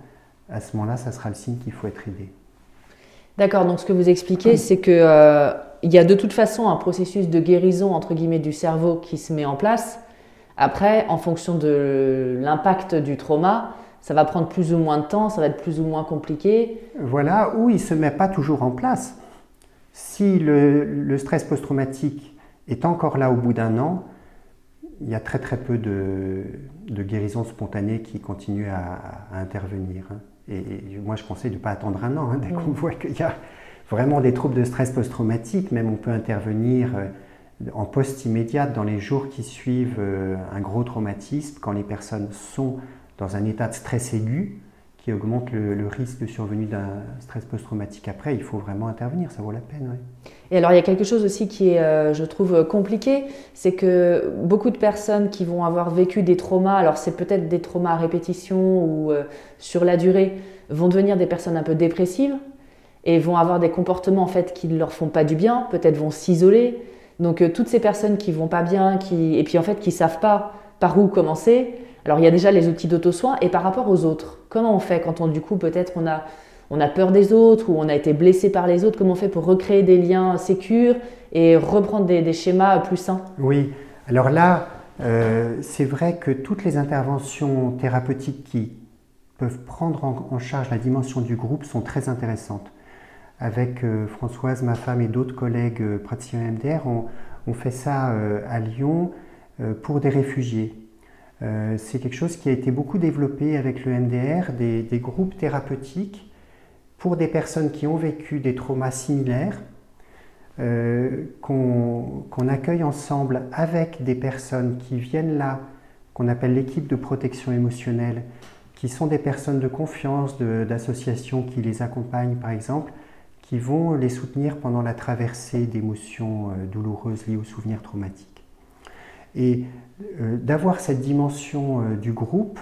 à ce moment-là, ça sera le signe qu'il faut être aidé. D'accord, donc ce que vous expliquez, [clears throat] c'est qu'il euh, y a de toute façon un processus de guérison entre guillemets du cerveau qui se met en place. Après, en fonction de l'impact du trauma, ça va prendre plus ou moins de temps, ça va être plus ou moins compliqué. Voilà, où il ne se met pas toujours en place. Si le, stress post-traumatique est encore là au bout d'un an, il y a très très peu de, guérison spontanée qui continue à, intervenir. Hein. Et, moi je conseille de ne pas attendre un an. Hein, dès qu'on voit qu'il y a vraiment des troubles de stress post-traumatique, même on peut intervenir euh, en post-immédiate dans les jours qui suivent euh, un gros traumatisme, quand les personnes sont dans un état de stress aigu qui augmente le, risque de survenue d'un stress post-traumatique après, il faut vraiment intervenir, ça vaut la peine. Et alors il y a quelque chose aussi qui est, euh, je trouve, compliqué, c'est que beaucoup de personnes qui vont avoir vécu des traumas, alors c'est peut-être des traumas à répétition ou euh, sur la durée, vont devenir des personnes un peu dépressives et vont avoir des comportements en fait qui ne leur font pas du bien, peut-être vont s'isoler. Donc euh, toutes ces personnes qui vont pas bien, qui et puis en fait qui savent pas par où commencer, alors il y a déjà les outils d'auto-soin et par rapport aux autres, comment on fait quand on du coup peut-être on a, peur des autres ou on a été blessé par les autres, comment on fait pour recréer des liens sécures et reprendre des, schémas plus sains? Oui, alors là, euh, c'est vrai que toutes les interventions thérapeutiques qui peuvent prendre en, charge la dimension du groupe sont très intéressantes. Avec euh, Françoise, ma femme et d'autres collègues euh, praticiens MDR, on, on, fait ça à Lyon pour des réfugiés. Euh, c'est quelque chose qui a été beaucoup développé avec le MDR, des, groupes thérapeutiques pour des personnes qui ont vécu des traumas similaires, euh, qu'on accueille ensemble avec des personnes qui viennent là, qu'on appelle l'équipe de protection émotionnelle, qui sont des personnes de confiance, d'associations qui les accompagnent par exemple, qui vont les soutenir pendant la traversée d'émotions euh, douloureuses liées aux souvenirs traumatiques. Et d'avoir cette dimension euh, du groupe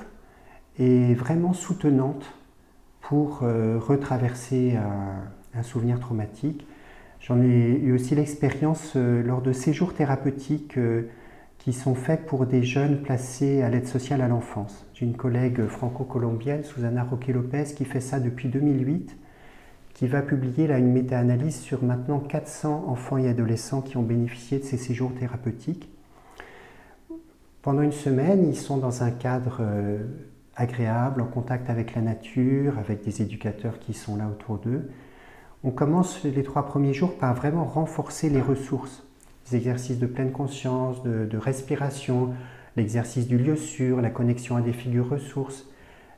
est vraiment soutenante pour euh, retraverser un, souvenir traumatique. J'en ai eu aussi l'expérience lors de séjours thérapeutiques qui sont faits pour des jeunes placés à l'aide sociale à l'enfance. J'ai une collègue franco-colombienne, Susana Roque-Lopez, qui fait ça depuis 2008, qui va publier là une méta-analyse sur maintenant 400 enfants et adolescents qui ont bénéficié de ces séjours thérapeutiques. Pendant une semaine, ils sont dans un cadre euh, agréable, en contact avec la nature, avec des éducateurs qui sont là autour d'eux. On commence les trois premiers jours par vraiment renforcer les ressources des exercices de pleine conscience, de, respiration, l'exercice du lieu sûr, la connexion à des figures ressources.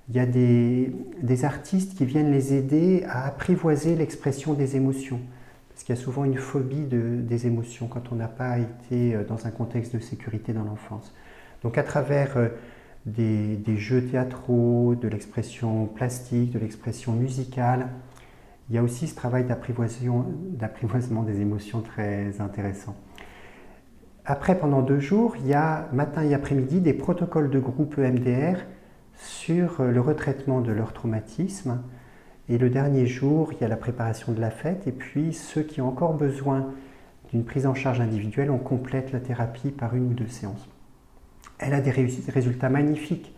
Il y a des, artistes qui viennent les aider à apprivoiser l'expression des émotions. Parce qu'il y a souvent une phobie des émotions quand on n'a pas été euh, dans un contexte de sécurité dans l'enfance. Donc à travers euh, des, jeux théâtraux, de l'expression plastique, de l'expression musicale, il y a aussi ce travail d'apprivoisement des émotions très intéressant. Après, pendant deux jours, il y a matin et après-midi des protocoles de groupe EMDR sur euh, le retraitement de leur traumatisme. Et le dernier jour, il y a la préparation de la fête. Et puis, ceux qui ont encore besoin d'une prise en charge individuelle, on complète la thérapie par une ou deux séances. Elle a des résultats magnifiques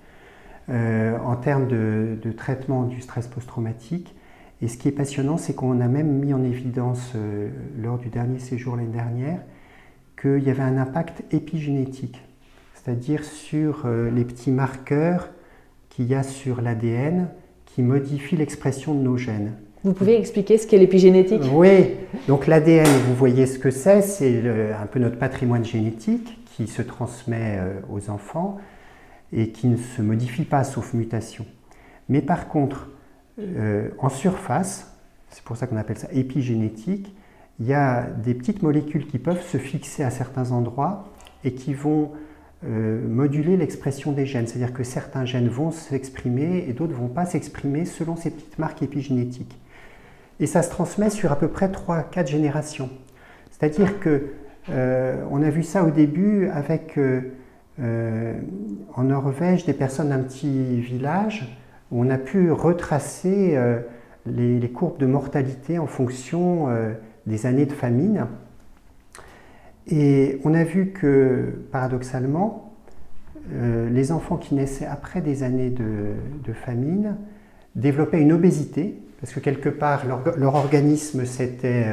euh, en termes de, traitement du stress post-traumatique. Et ce qui est passionnant, c'est qu'on a même mis en évidence euh, lors du dernier séjour l'année dernière qu'il y avait un impact épigénétique, c'est-à-dire sur euh, les petits marqueurs qu'il y a sur l'ADN qui modifient l'expression de nos gènes. Vous pouvez expliquer ce qu'est l'épigénétique? Oui, donc l'ADN, vous voyez ce que c'est, c'est un peu notre patrimoine génétique qui se transmet euh, aux enfants et qui ne se modifie pas sauf mutation. Mais par contre, euh, en surface, c'est pour ça qu'on appelle ça épigénétique, il y a des petites molécules qui peuvent se fixer à certains endroits et qui vont euh, moduler l'expression des gènes. C'est-à-dire que certains gènes vont s'exprimer et d'autres ne vont pas s'exprimer selon ces petites marques épigénétiques. Et ça se transmet sur à peu près 3-4 générations. C'est-à-dire que euh, on a vu ça au début avec euh, en Norvège des personnes d'un petit village où on a pu retracer les, courbes de mortalité en fonction des années de famine. Et on a vu que, paradoxalement, euh, les enfants qui naissaient après des années de, famine développaient une obésité, parce que quelque part, leur, organisme s'était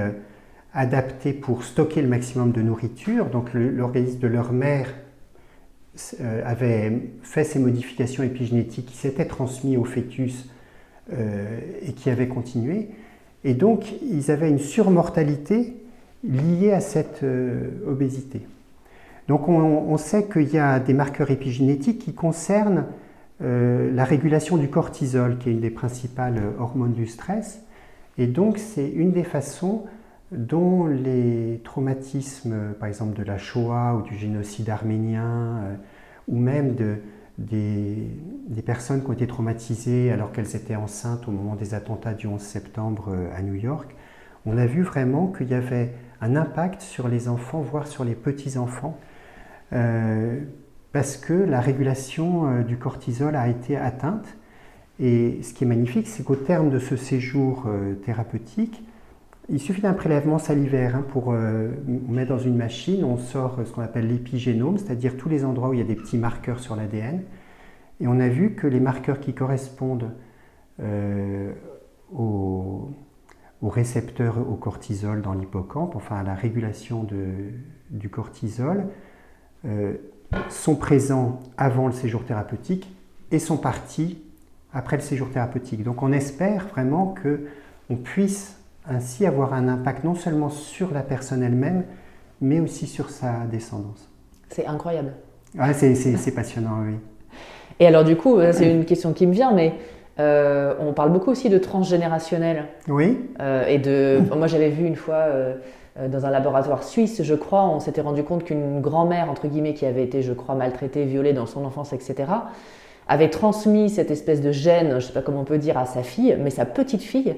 euh, adapté pour stocker le maximum de nourriture, donc l'organisme de leur mère euh, avait fait ces modifications épigénétiques qui s'étaient transmises au fœtus et qui avaient continué. Et donc, ils avaient une surmortalité liée à cette euh, obésité. Donc, on, sait qu'il y a des marqueurs épigénétiques qui concernent euh, la régulation du cortisol, qui est une des principales hormones du stress. Et donc, c'est une des façons dont les traumatismes, par exemple de la Shoah ou du génocide arménien, euh, ou même de, des, personnes qui ont été traumatisées alors qu'elles étaient enceintes au moment des attentats du 11 septembre euh, à New York, on a vu vraiment qu'il y avait un impact sur les enfants, voire sur les petits-enfants, euh, parce que la régulation du cortisol a été atteinte. Et ce qui est magnifique, c'est qu'au terme de ce séjour thérapeutique, il suffit d'un prélèvement salivaire hein, pour euh, on met dans une machine, on sort ce qu'on appelle l'épigénome, c'est-à-dire tous les endroits où il y a des petits marqueurs sur l'ADN. Et on a vu que les marqueurs qui correspondent euh, aux, récepteurs au cortisol dans l'hippocampe, enfin à la régulation du cortisol, euh, sont présents avant le séjour thérapeutique et sont partis après le séjour thérapeutique. Donc on espère vraiment que on puisse ainsi avoir un impact non seulement sur la personne elle-même, mais aussi sur sa descendance. C'est incroyable. Ouais, c'est passionnant, oui. [laughs] Et alors du coup, c'est une question qui me vient, mais euh, on parle beaucoup aussi de transgénérationnel. Oui. Euh, et de, moi j'avais vu une fois euh, dans un laboratoire suisse, je crois, on s'était rendu compte qu'une grand-mère entre guillemets qui avait été, je crois, maltraitée, violée dans son enfance, etc avait transmis cette espèce de gène, je ne sais pas comment on peut dire, à sa fille, mais sa petite fille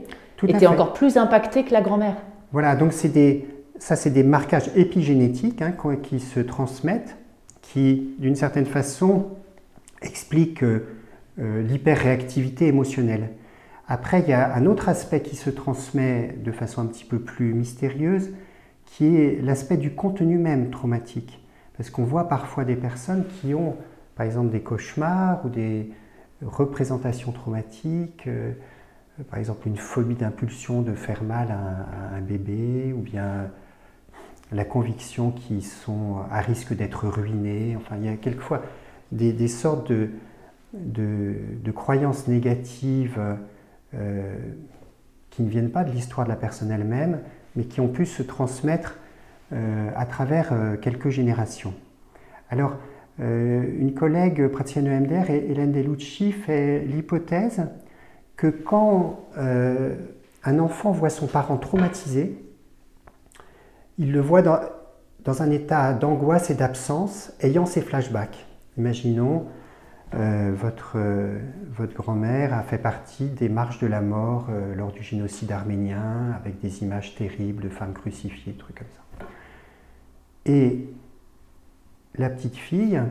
était encore plus impactée que la grand-mère. Voilà, donc des, ça c'est des marquages épigénétiques hein, qui se transmettent, qui d'une certaine façon expliquent euh, l'hyperréactivité émotionnelle. Après, il y a un autre aspect qui se transmet de façon un petit peu plus mystérieuse, qui est l'aspect du contenu même traumatique. Parce qu'on voit parfois des personnes qui ont, par exemple, des cauchemars ou des représentations traumatiques, euh, par exemple une phobie d'impulsion de faire mal à, un bébé, ou bien la conviction qu'ils sont à risque d'être ruinés. Enfin, il y a quelquefois des, sortes de, de, croyances négatives euh, qui ne viennent pas de l'histoire de la personne elle-même, mais qui ont pu se transmettre euh, à travers euh, quelques générations. Alors, une collègue praticienne EMDR, Hélène Delucci, fait l'hypothèse que quand un enfant voit son parent traumatisé, il le voit dans, un état d'angoisse et d'absence, ayant ses flashbacks. Imaginons euh, votre, euh, votre grand-mère a fait partie des marches de la mort euh, lors du génocide arménien, avec des images terribles de femmes crucifiées, trucs comme ça. Et la petite fille,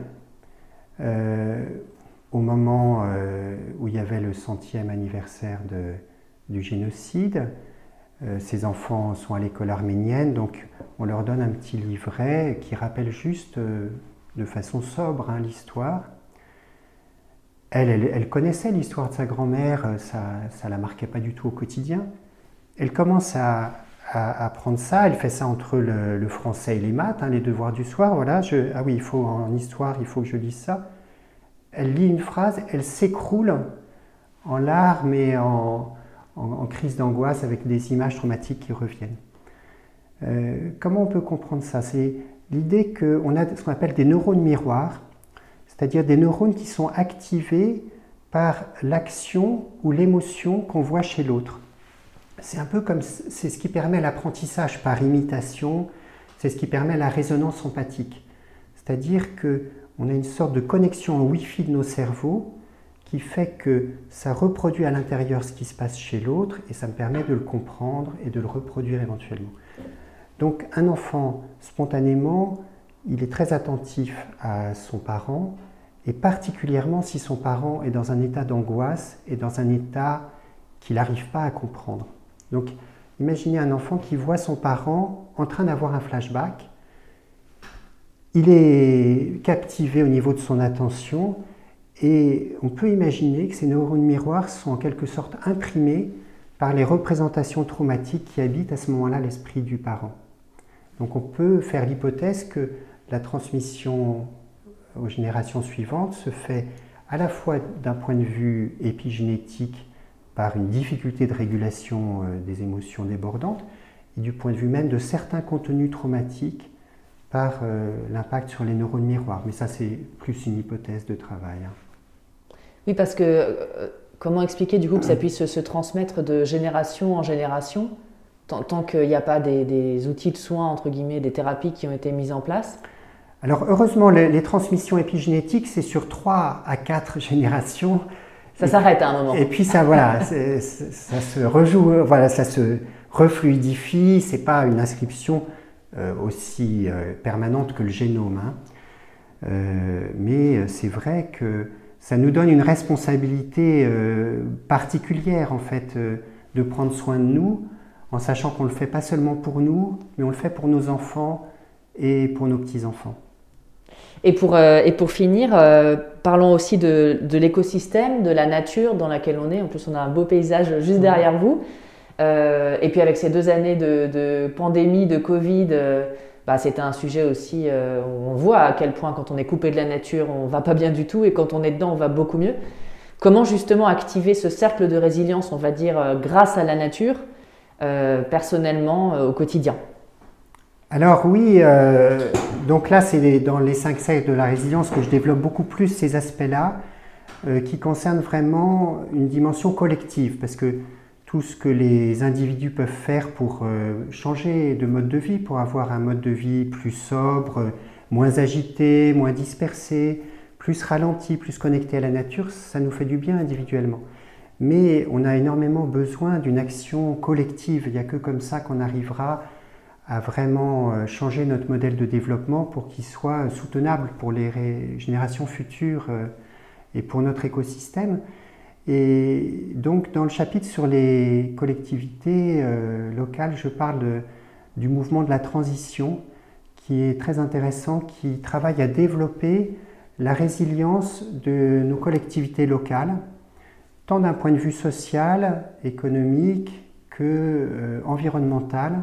au moment où il y avait le centième anniversaire du génocide, ses enfants sont à l'école arménienne, donc on leur donne un petit livret qui rappelle juste de façon sobre hein, l'histoire. Elle, elle, connaissait l'histoire de sa grand-mère, euh, ça ne la marquait pas du tout au quotidien. Elle commence à, apprendre ça, elle fait ça entre le, français et les maths, hein, les devoirs du soir. Voilà, ah oui, il faut en histoire, il faut que je lise ça. Elle lit une phrase, elle s'écroule en larmes et en, crise d'angoisse avec des images traumatiques qui reviennent. Euh, comment on peut comprendre ça? C'est l'idée qu'on a ce qu'on appelle des neurones miroirs c'est-à-dire des neurones qui sont activés par l'action ou l'émotion qu'on voit chez l'autre. C'est un peu comme c'est ce qui permet l'apprentissage par imitation, c'est ce qui permet la résonance empathique. C'est-à-dire que on a une sorte de connexion Wi-Fi de nos cerveaux qui fait que ça reproduit à l'intérieur ce qui se passe chez l'autre et ça me permet de le comprendre et de le reproduire éventuellement. Donc un enfant, spontanément, il est très attentif à son parent, et particulièrement si son parent est dans un état d'angoisse et dans un état qu'il n'arrive pas à comprendre. Donc imaginez un enfant qui voit son parent en train d'avoir un flashback, il est captivé au niveau de son attention et on peut imaginer que ces neurones miroirs sont en quelque sorte imprimés par les représentations traumatiques qui habitent à ce moment-là l'esprit du parent. Donc on peut faire l'hypothèse que la transmission aux générations suivantes se fait à la fois d'un point de vue épigénétique par une difficulté de régulation euh, des émotions débordantes et du point de vue même de certains contenus traumatiques par euh, l'impact sur les neurones miroirs. Mais ça, c'est plus une hypothèse de travail. Hein. Oui, parce que euh, comment expliquer du coup que ça puisse se transmettre de génération en génération tant, tant qu'il n'y a pas des, des, outils de soins, entre guillemets, des thérapies qui ont été mises en place? Alors heureusement, les, transmissions épigénétiques, c'est sur 3 à 4 [laughs] générations. Ça s'arrête à un moment. Et puis ça, voilà, [laughs] ça se rejoue, voilà, ça se refluidifie. C'est pas une inscription euh, aussi euh, permanente que le génome. Hein. Euh, mais c'est vrai que ça nous donne une responsabilité particulière en fait de prendre soin de nous, en sachant qu'on le fait pas seulement pour nous, mais on le fait pour nos enfants et pour nos petits enfants. Et pour, euh, et pour finir, euh, parlons aussi de, de l'écosystème, de la nature dans laquelle on est. En plus, on a un beau paysage juste derrière vous. Euh, et puis avec ces deux années de, de pandémie, de Covid, bah, c'était un sujet aussi où on voit à quel point quand on est coupé de la nature, on va pas bien du tout, et quand on est dedans, on va beaucoup mieux. Comment justement activer ce cercle de résilience, on va dire, grâce à la nature, personnellement, au quotidien? Alors oui, donc là c'est dans les cinq cercles de la résilience que je développe beaucoup plus ces aspects-là euh, qui concernent vraiment une dimension collective parce que tout ce que les individus peuvent faire pour euh, changer de mode de vie, pour avoir un mode de vie plus sobre, moins agité, moins dispersé, plus ralenti, plus connecté à la nature, ça nous fait du bien individuellement. Mais on a énormément besoin d'une action collective. Il n'y a que comme ça qu'on arrivera à vraiment euh, changer notre modèle de développement pour qu'il soit soutenable pour les générations futures euh, et pour notre écosystème. Et donc dans le chapitre sur les collectivités euh, locales, je parle du mouvement de la transition qui est très intéressant, qui travaille à développer la résilience de nos collectivités locales, tant d'un point de vue social, économique que environnemental,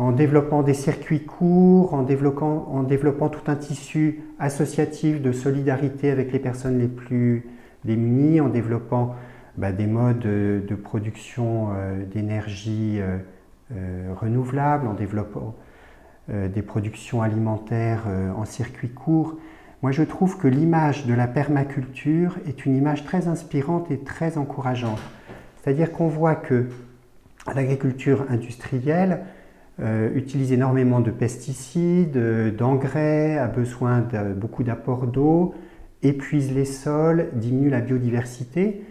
en développant des circuits courts, en développant, en développant, tout un tissu associatif de solidarité avec les personnes les plus démunies, en développant bah, des modes de, production euh, d'énergie euh, euh, renouvelable, en développant des productions alimentaires en circuit court. Moi, je trouve que l'image de la permaculture est une image très inspirante et très encourageante. C'est-à-dire qu'on voit que l'agriculture industrielle, euh, utilise énormément de pesticides, euh, d'engrais, a besoin de beaucoup d'apports d'eau, épuise les sols, diminue la biodiversité.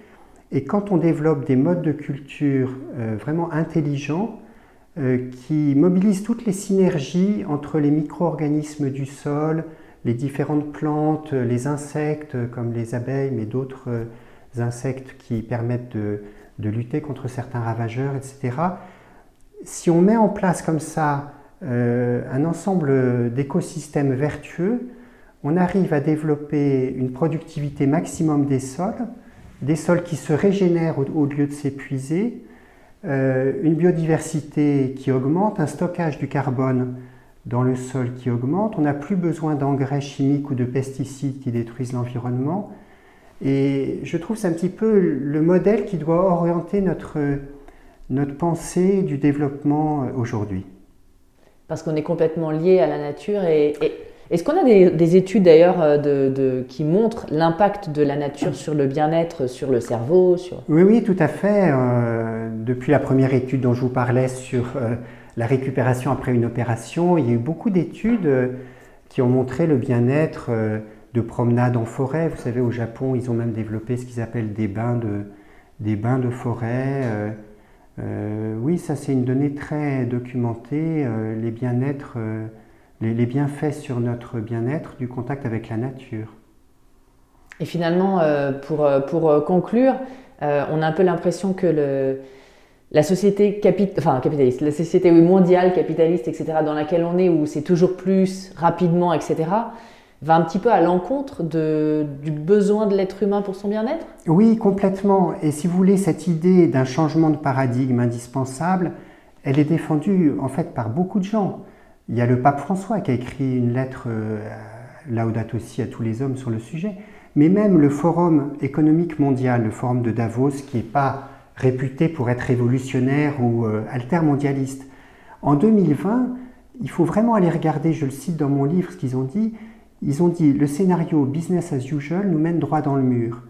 Et quand on développe des modes de culture euh, vraiment intelligents, qui mobilisent toutes les synergies entre les micro-organismes du sol, les différentes plantes, les insectes comme les abeilles, mais d'autres insectes qui permettent de, de, lutter contre certains ravageurs, etc si on met en place comme ça euh, un ensemble d'écosystèmes vertueux, on arrive à développer une productivité maximum des sols, des sols qui se régénèrent au, lieu de s'épuiser, euh, une biodiversité qui augmente, un stockage du carbone dans le sol qui augmente, on n'a plus besoin d'engrais chimiques ou de pesticides qui détruisent l'environnement. Et je trouve c'est un petit peu le modèle qui doit orienter notre notre pensée du développement euh, aujourd'hui Parce qu'on est complètement lié à la nature et, est-ce qu'on a des, études d'ailleurs euh, de, qui montrent l'impact de la nature sur le bien-être, sur le cerveau sur... Oui, oui, tout à fait. Euh, depuis la première étude dont je vous parlais sur la récupération après une opération, il y a eu beaucoup d'études qui ont montré le bien-être de promenade en forêt. Vous savez, au Japon, ils ont même développé ce qu'ils appellent des bains de, des bains de forêt. Euh, oui, ça c'est une donnée très documentée, euh, les bien-être, euh, les, bienfaits sur notre bien-être du contact avec la nature. Et finalement, pour, pour, conclure, on a un peu l'impression que le, la société capitaliste, la société mondiale, capitaliste, etc., dans laquelle on est, où c'est toujours plus rapidement, etc., va un petit peu à l'encontre du besoin de l'être humain pour son bien-être? Oui, complètement. Et si vous voulez, cette idée d'un changement de paradigme indispensable, elle est défendue en fait par beaucoup de gens. Il y a le pape François qui a écrit une lettre euh, Laudato aussi à tous les hommes sur le sujet, mais même le Forum économique mondial, le Forum de Davos, qui n'est pas réputé pour être révolutionnaire ou euh, altermondialiste. En 2020, il faut vraiment aller regarder, je le cite dans mon livre, ce qu'ils ont dit, ils ont dit le scénario business as usual nous mène droit dans le mur.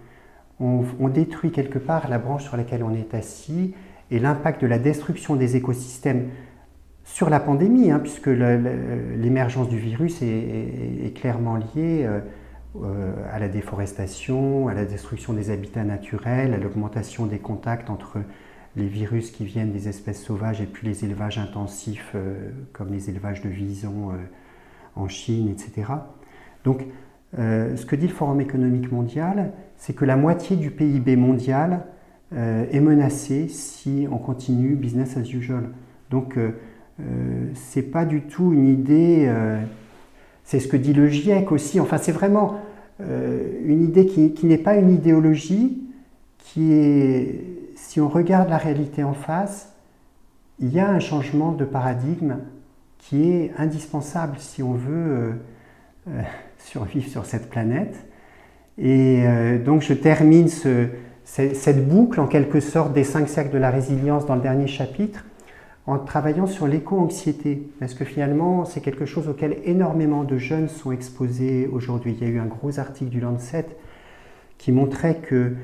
On, détruit quelque part la branche sur laquelle on est assis et l'impact de la destruction des écosystèmes sur la pandémie, hein, puisque l'émergence du virus est, clairement liée euh, euh, à la déforestation, à la destruction des habitats naturels, à l'augmentation des contacts entre les virus qui viennent des espèces sauvages et puis les élevages intensifs euh, comme les élevages de visons en Chine, etc. Donc, euh, ce que dit le Forum économique mondial, c'est que la moitié du PIB mondial euh, est menacée si on continue business as usual. Donc, euh, ce n'est pas du tout une idée, c'est ce que dit le GIEC aussi, enfin, c'est vraiment une idée qui n'est pas une idéologie, qui est, si on regarde la réalité en face, il y a un changement de paradigme qui est indispensable si on veut survivre sur cette planète. Et euh, donc je termine cette boucle en quelque sorte des cinq cercles de la résilience dans le dernier chapitre en travaillant sur l'éco-anxiété, parce que finalement c'est quelque chose auquel énormément de jeunes sont exposés aujourd'hui. Il y a eu un gros article du Lancet qui montrait que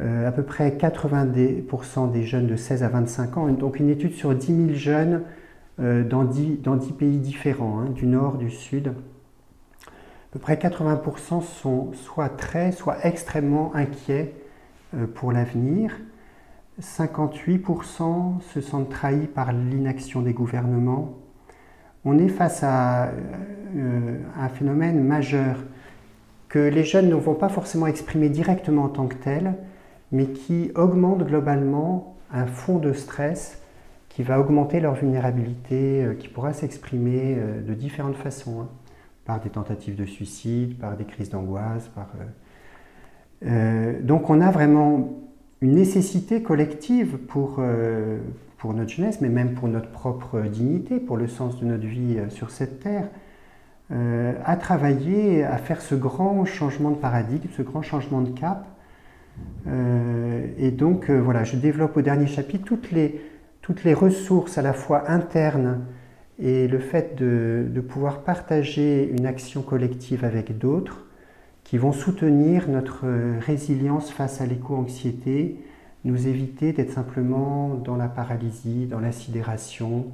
euh, à peu près 90% des jeunes de 16 à 25 ans, donc une étude sur 10 000 jeunes euh, dans, 10, dans 10 pays différents, hein, du nord, du sud, peu près 80% sont soit très, soit extrêmement inquiets euh, pour l'avenir. 58% se sentent trahis par l'inaction des gouvernements. On est face à euh, un phénomène majeur que les jeunes ne vont pas forcément exprimer directement en tant que tel, mais qui augmente globalement un fond de stress qui va augmenter leur vulnérabilité, qui pourra s'exprimer de différentes façons, hein. Par des tentatives de suicide, par des crises d'angoisse. Par, donc on a vraiment une nécessité collective pour, pour notre jeunesse, mais même pour notre propre dignité, pour le sens de notre vie sur cette terre, euh, à travailler, à faire ce grand changement de paradigme, ce grand changement de cap. Euh, et donc, euh, voilà, je développe au dernier chapitre toutes les, toutes les ressources à la fois internes et le fait de, de pouvoir partager une action collective avec d'autres qui vont soutenir notre résilience face à l'éco-anxiété, nous éviter d'être simplement dans la paralysie, dans la sidération,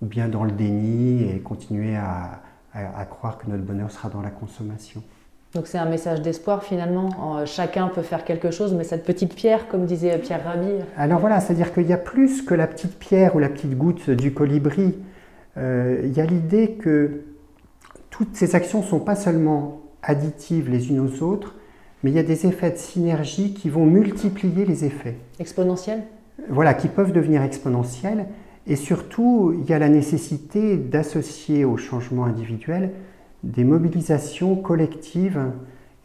ou bien dans le déni et continuer à, à, croire que notre bonheur sera dans la consommation. Donc c'est un message d'espoir finalement. Chacun peut faire quelque chose, mais cette petite pierre, comme disait Pierre Rabhi. Alors voilà, c'est-à-dire qu'il y a plus que la petite pierre ou la petite goutte du colibri. Euh, il y a l'idée que toutes ces actions ne sont pas seulement additives les unes aux autres, mais il y a des effets de synergie qui vont multiplier les effets. Exponentiels Voilà, qui peuvent devenir exponentiels. Et surtout, il y a la nécessité d'associer au changement individuel des mobilisations collectives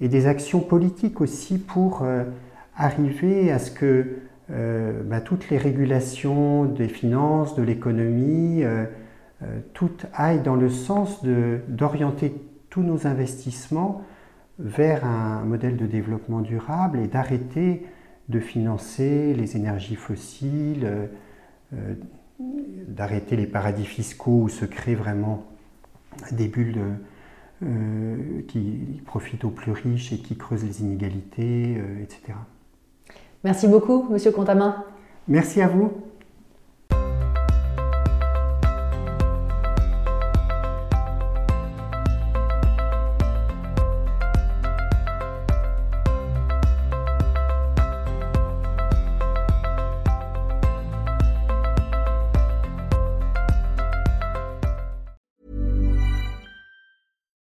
et des actions politiques aussi pour euh, arriver à ce que euh, bah, toutes les régulations des finances, de l'économie, euh, toutes aillent dans le sens d'orienter tous nos investissements vers un modèle de développement durable et d'arrêter de financer les énergies fossiles, d'arrêter les paradis fiscaux où se créent vraiment des bulles euh, qui profitent aux plus riches et qui creusent les inégalités, euh, etc. Merci beaucoup, Monsieur Contamin. Merci à vous.